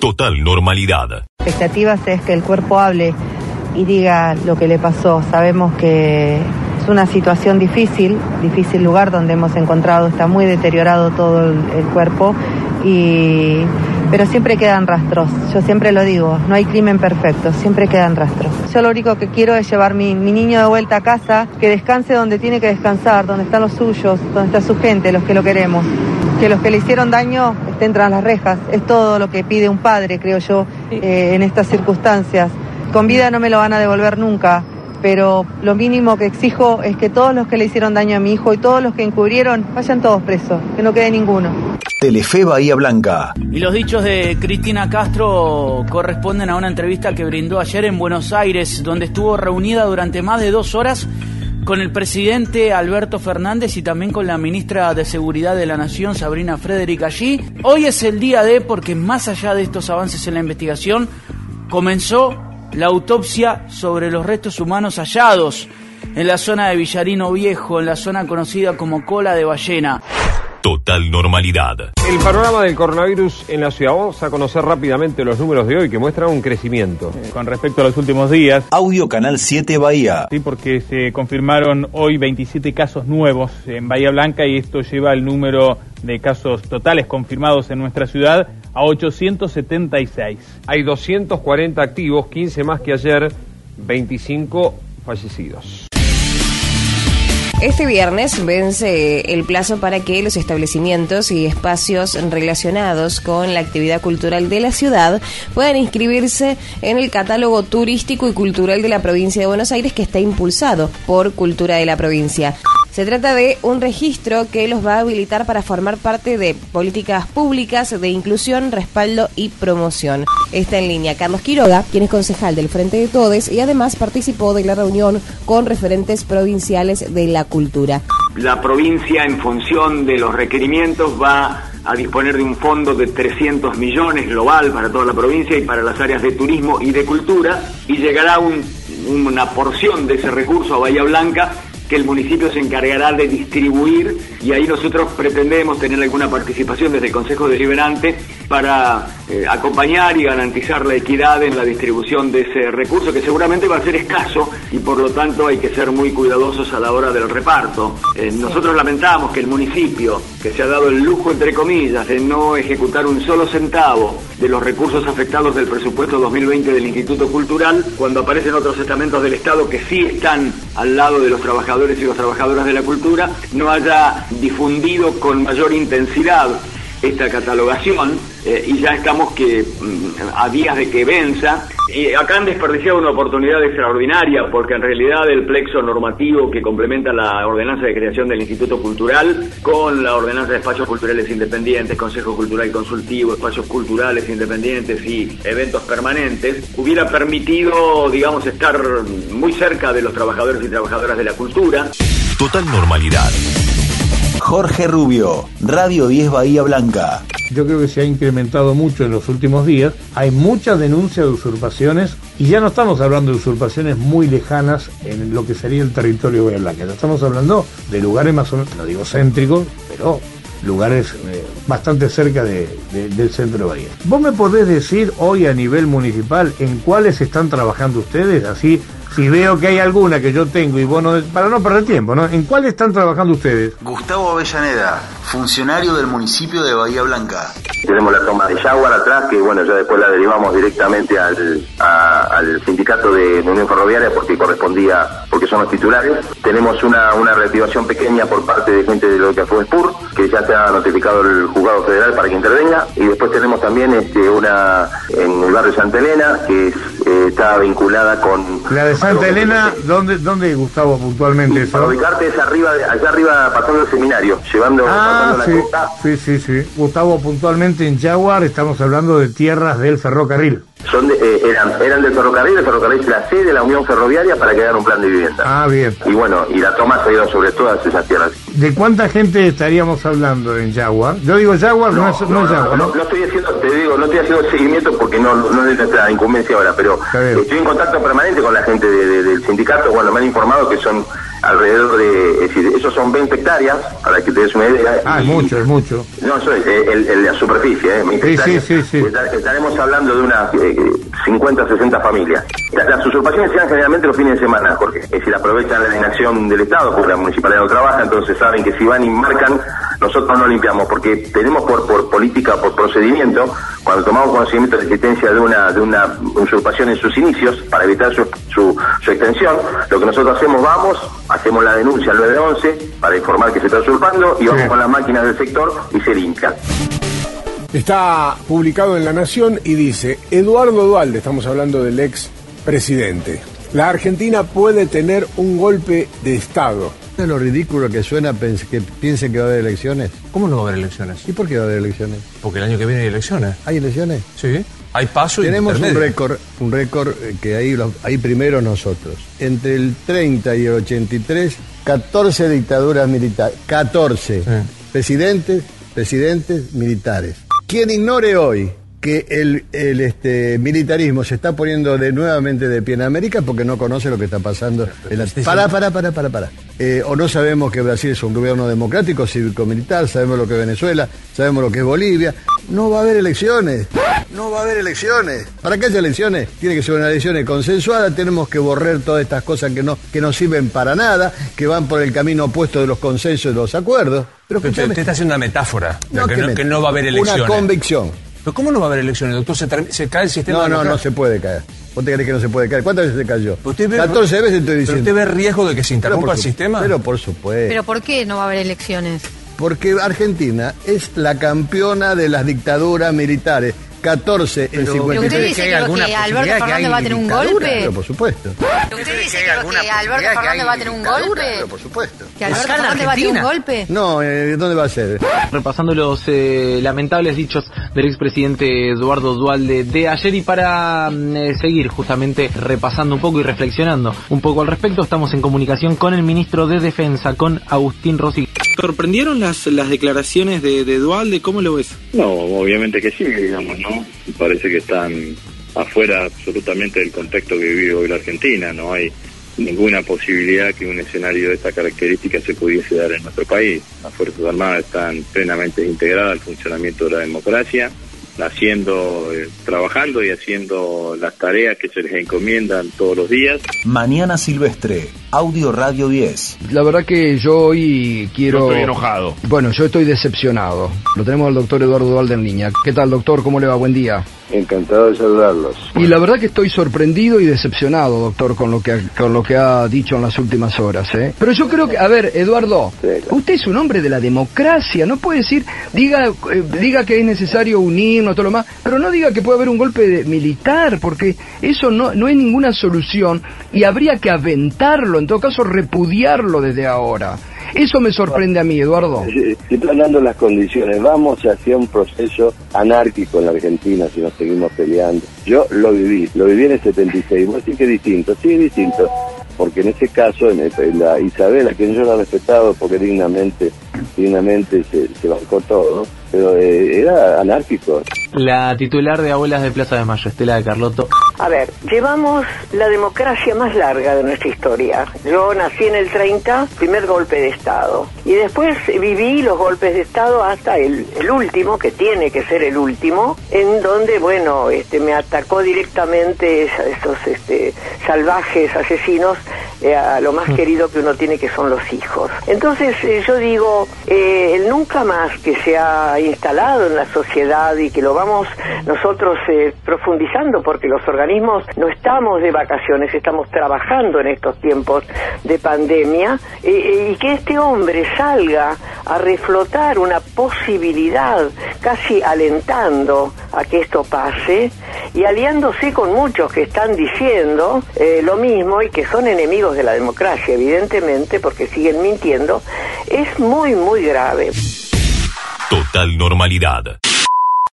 Total normalidad. expectativas es que el cuerpo hable y diga lo que le pasó. Sabemos que es una situación difícil, difícil lugar donde hemos encontrado, está muy deteriorado todo el, cuerpo, y, pero siempre quedan rastros. Yo siempre lo digo, no hay crimen perfecto, siempre quedan rastros. Yo lo único que quiero es llevar mi, mi niño de vuelta a casa, que descanse donde tiene que descansar, donde están los suyos, donde está su gente, los que lo queremos. Que los que le hicieron daño estén tras las rejas. Es todo lo que pide un padre, creo yo, eh, en estas circunstancias. Con vida no me lo van a devolver nunca, pero lo mínimo que exijo es que todos los que le hicieron daño a mi hijo y todos los que encubrieron vayan todos presos, que no quede ninguno. Telefe Bahía Blanca. Y los dichos de Cristina Castro corresponden a una entrevista que brindó ayer en Buenos Aires, donde estuvo reunida durante más de dos horas con el presidente Alberto Fernández y también con la ministra de Seguridad de la Nación, Sabrina Frederick, allí. Hoy es el día de, porque más allá de estos avances en la investigación, comenzó la autopsia sobre los restos humanos hallados en la zona de Villarino Viejo, en la zona conocida como Cola de Ballena. Total normalidad. El panorama del coronavirus en la ciudad. Vamos a conocer rápidamente los números de hoy que muestran un crecimiento. Con respecto a los últimos días, Audio Canal 7 Bahía. sí, porque se confirmaron hoy 27 casos nuevos en Bahía Blanca y esto lleva el número de casos totales confirmados en nuestra ciudad a 876. Hay 240 activos, 15 más que ayer, 25 fallecidos. Este viernes vence el plazo para que los establecimientos y espacios relacionados con la actividad cultural de la ciudad puedan inscribirse en el catálogo turístico y cultural de la provincia de Buenos Aires que está impulsado por Cultura de la provincia. Se trata de un registro que los va a habilitar para formar parte de políticas públicas de inclusión, respaldo y promoción. Está en línea Carlos Quiroga, quien es concejal del Frente de Todes y además participó de la reunión con referentes provinciales de la cultura. La provincia, en función de los requerimientos, va a disponer de un fondo de 300 millones global para toda la provincia y para las áreas de turismo y de cultura, y llegará un- una porción de ese recurso a Bahía Blanca que el municipio se encargará de distribuir y ahí nosotros pretendemos tener alguna participación desde el Consejo Deliberante para eh, acompañar y garantizar la equidad en la distribución de ese recurso que seguramente va a ser escaso y por lo tanto hay que ser muy cuidadosos a la hora del reparto. Eh, nosotros lamentamos que el municipio, que se ha dado el lujo entre comillas de no ejecutar un solo centavo de los recursos afectados del presupuesto 2020 del Instituto Cultural, cuando aparecen otros estamentos del Estado que sí están al lado de los trabajadores y las trabajadoras de la cultura, no haya difundido con mayor intensidad esta catalogación eh, y ya estamos que mm, a días de que venza. Y acá han desperdiciado una oportunidad extraordinaria porque en realidad el plexo normativo que complementa la ordenanza de creación del Instituto Cultural con la ordenanza de espacios culturales independientes, Consejo Cultural Consultivo, espacios culturales independientes y eventos permanentes, hubiera permitido, digamos, estar muy cerca de los trabajadores y trabajadoras de la cultura. Total normalidad. Jorge Rubio. Radio 10 Bahía Blanca. Yo creo que se ha incrementado mucho en los últimos días. Hay muchas denuncias de usurpaciones y ya no estamos hablando de usurpaciones muy lejanas en lo que sería el territorio de Bahía Blanca. Ya estamos hablando de lugares más o menos, no digo céntricos, pero lugares eh, bastante cerca de- del centro de Bahía. ¿Vos me podés decir hoy a nivel municipal en cuáles están trabajando ustedes? Así, si veo que hay alguna que yo tengo y vos no, para no perder tiempo, ¿no? ¿En cuáles están trabajando ustedes? Gustavo Avellaneda, funcionario del municipio de Bahía Blanca. Tenemos la toma de Jaguar atrás, que bueno, ya después la derivamos directamente al, a- al sindicato de, de Unión Ferroviaria porque correspondía, porque son los titulares. Tenemos una, una reactivación pequeña por parte de gente de lo que fue SPUR, que ya se ha notificado el juzgado federal para que intervenga. Y después tenemos también este, una en el barrio Santa Elena, que es, eh, está vinculada con... La de Santa Elena, ¿dónde, dónde Gustavo puntualmente eso? Para ubicarte es arriba, allá arriba pasando el seminario, llevando, Ah, pasando la costa. sí, sí, sí. Gustavo, puntualmente en Jaguar estamos hablando de tierras del ferrocarril. Son de- eh, eran, eran del ferrocarril, el ferrocarril es la sede de la Unión Ferroviaria para que hagan un plan de vivienda. Ah, bien. Y bueno, y la toma se dio sobre todas esas tierras. ¿De cuánta gente estaríamos hablando en Jaguar? Yo digo Jaguar, no, no es ¿no? no, no estoy haciendo, te digo, no estoy haciendo seguimiento porque no, no es nuestra incumbencia ahora, pero estoy en contacto permanente con la gente de- de- del sindicato. Bueno, me han informado que son alrededor de, es decir, esos son 20 hectáreas, para que te des una idea. Ah, es mucho, es mucho. No, eso es eh, el- el- la superficie, ¿eh? 20 Sí, hectáreas. sí, sí, Estaremos hablando de unas eh, 50, 60 familias. La- Las usurpaciones se dan generalmente los fines de semana, Jorge. Es decir, aprovechan la inacción del Estado, porque la municipalidad no trabaja, entonces saben que si van y marcan, nosotros no limpiamos, porque tenemos por, por política, por procedimiento, cuando tomamos conocimiento de la existencia de una, de una usurpación en sus inicios, para evitar su, su, su extensión, lo que nosotros hacemos, vamos, hacemos la denuncia al 911 para informar que se está usurpando y vamos con las máquinas del sector y se limpia. Está publicado en La Nación y dice, Eduardo Dualde, estamos hablando del ex presidente, la Argentina puede tener un golpe de Estado. ¿Es lo ridículo que suena que piensen que va a haber elecciones? ¿Cómo no va a haber elecciones? ¿Y por qué va a haber elecciones? Porque el año que viene hay elecciones. ¿Hay elecciones? Sí. Hay paso y Tenemos un intermedio. récord, un récord eh, que ahí, lo- ahí primero nosotros. Entre el 30 y el 83, 14 dictaduras militares. 14. Presidentes, presidentes militares. Quien ignore hoy que el, el, este, militarismo se está poniendo de nuevamente de pie en América porque no conoce lo que está pasando. en la- Pará, pará, pará, pará, pará. Eh, o no sabemos que Brasil es un gobierno democrático, cívico-militar, sabemos lo que es Venezuela, sabemos lo que es Bolivia. No va a haber elecciones. No va a haber elecciones. Para que haya elecciones, tiene que ser una elecciones consensuadas, tenemos que borrar todas estas cosas que no, que no sirven para nada, que van por el camino opuesto de los consensos y de los acuerdos. Pero Pero usted, está haciendo una metáfora. No, que, que no, me- que no va a haber una elecciones. convicción. ¿Pero cómo no va a haber elecciones, doctor? Se, cae el sistema No, no, no se puede caer. ¿Vos te crees que no se puede caer? ¿Cuántas veces se cayó? Usted ve- 14 veces estoy ¿Pero diciendo. usted ve riesgo de que se interrumpa el sistema? Pero por supuesto. ¿Pero por qué no va a haber elecciones? Porque Argentina es la campeona de las dictaduras militares. 14 en ¿Pero 53. usted dice que, que Alberto Fernández va a tener un golpe? Pero por supuesto. ¿Usted dice que, que Alberto Fernández va a tener un golpe? Pero por supuesto. ¿Que Alberto Fernández va a tener un golpe? No, eh, ¿dónde va a ser? repasando los eh, lamentables dichos del expresidente Eduardo Dualde de ayer y para mm, eh, seguir justamente repasando un poco y reflexionando un poco al respecto, estamos en comunicación con el ministro de Defensa, con Agustín Rossi. ¿Sorprendieron las, las declaraciones de, de Dualde? ¿Cómo lo ves? No, obviamente que sí, digamos, ¿no? Parece que están afuera absolutamente del contexto que vive hoy la Argentina, no hay ninguna posibilidad que un escenario de esta característica se pudiese dar en nuestro país. Las Fuerzas Armadas están plenamente integradas al funcionamiento de la democracia, haciendo, eh, trabajando y haciendo las tareas que se les encomiendan todos los días. Mañana Silvestre, Audio Radio 10. La verdad que yo hoy quiero... Yo estoy enojado. Bueno, yo estoy decepcionado. Lo tenemos al doctor Eduardo Dualde en línea. ¿Qué tal, doctor? ¿Cómo le va? Buen día. Encantado de saludarlos. Y la verdad que estoy sorprendido y decepcionado, doctor, con lo que con lo que ha dicho en las últimas horas, ¿eh? Pero yo creo que, a ver, Eduardo, usted es un hombre de la democracia, no puede decir, diga, eh, diga que es necesario unirnos, todo lo más, pero no diga que puede haber un golpe de- militar, porque eso no, no es ninguna solución y habría que aventarlo, en todo caso repudiarlo desde ahora. Eso me sorprende a mí, Eduardo. Se están dando las condiciones. Vamos hacia un proceso anárquico en la Argentina si nos seguimos peleando. Yo lo viví, lo viví en el 76. Vos decís que es distinto, sí es distinto. Porque en ese caso, en, el- la Isabel, a quien yo la he respetado porque dignamente, dignamente se, se bancó todo, pero eh, era anárquico. La titular de Abuelas de Plaza de Mayo, Estela de Carlotto. A ver, llevamos la democracia más larga de nuestra historia. Yo nací en el 30, primer golpe de Estado. Y después viví los golpes de Estado hasta el, el último, que tiene que ser el último, en donde, bueno, este, me atacó directamente esa- esos este, salvajes asesinos eh, a lo más querido que uno tiene, que son los hijos. Entonces, eh, yo digo, eh, el nunca más que se ha instalado en la sociedad y que lo vamos nosotros eh, profundizando, porque los organismos no estamos de vacaciones, estamos trabajando en estos tiempos de pandemia, eh, eh, y que este hombre salga a reflotar una posibilidad, casi alentando a que esto pase, y aliándose con muchos que están diciendo eh, lo mismo y que son enemigos de la democracia, evidentemente, porque siguen mintiendo, es muy, muy grave. Total normalidad.